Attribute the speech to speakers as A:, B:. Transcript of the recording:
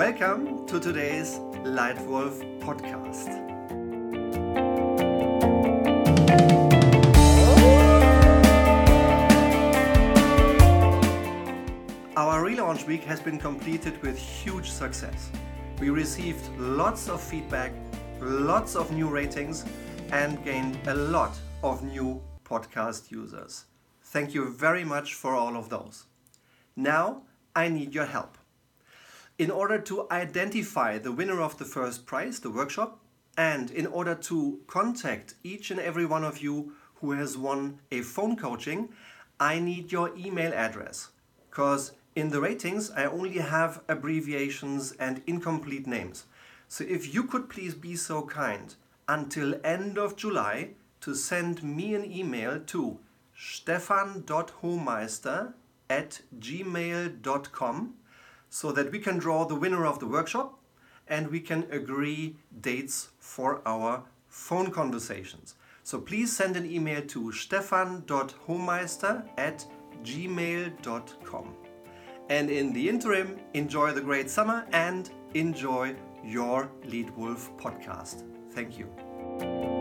A: to today's Leitwolf podcast. Our relaunch week has been completed with huge success. We received lots of feedback, lots of new ratings, and gained a lot of new podcast users. Thank you very much for all of those. Now I need your help. In order to identify the winner of the first prize, the workshop, and in order to contact each and every one of you who has won a phone coaching, I need your email address. Because in the ratings, I only have abbreviations and incomplete names. So if you could please be so kind until end of July to send me an email to stefan.homeister at gmail.com so that we can draw the winner of the workshop and we can agree dates for our phone conversations. So please send an email to stefan.homeister at gmail.com. And in the interim, enjoy the great summer and enjoy your Leitwolf podcast. Thank you.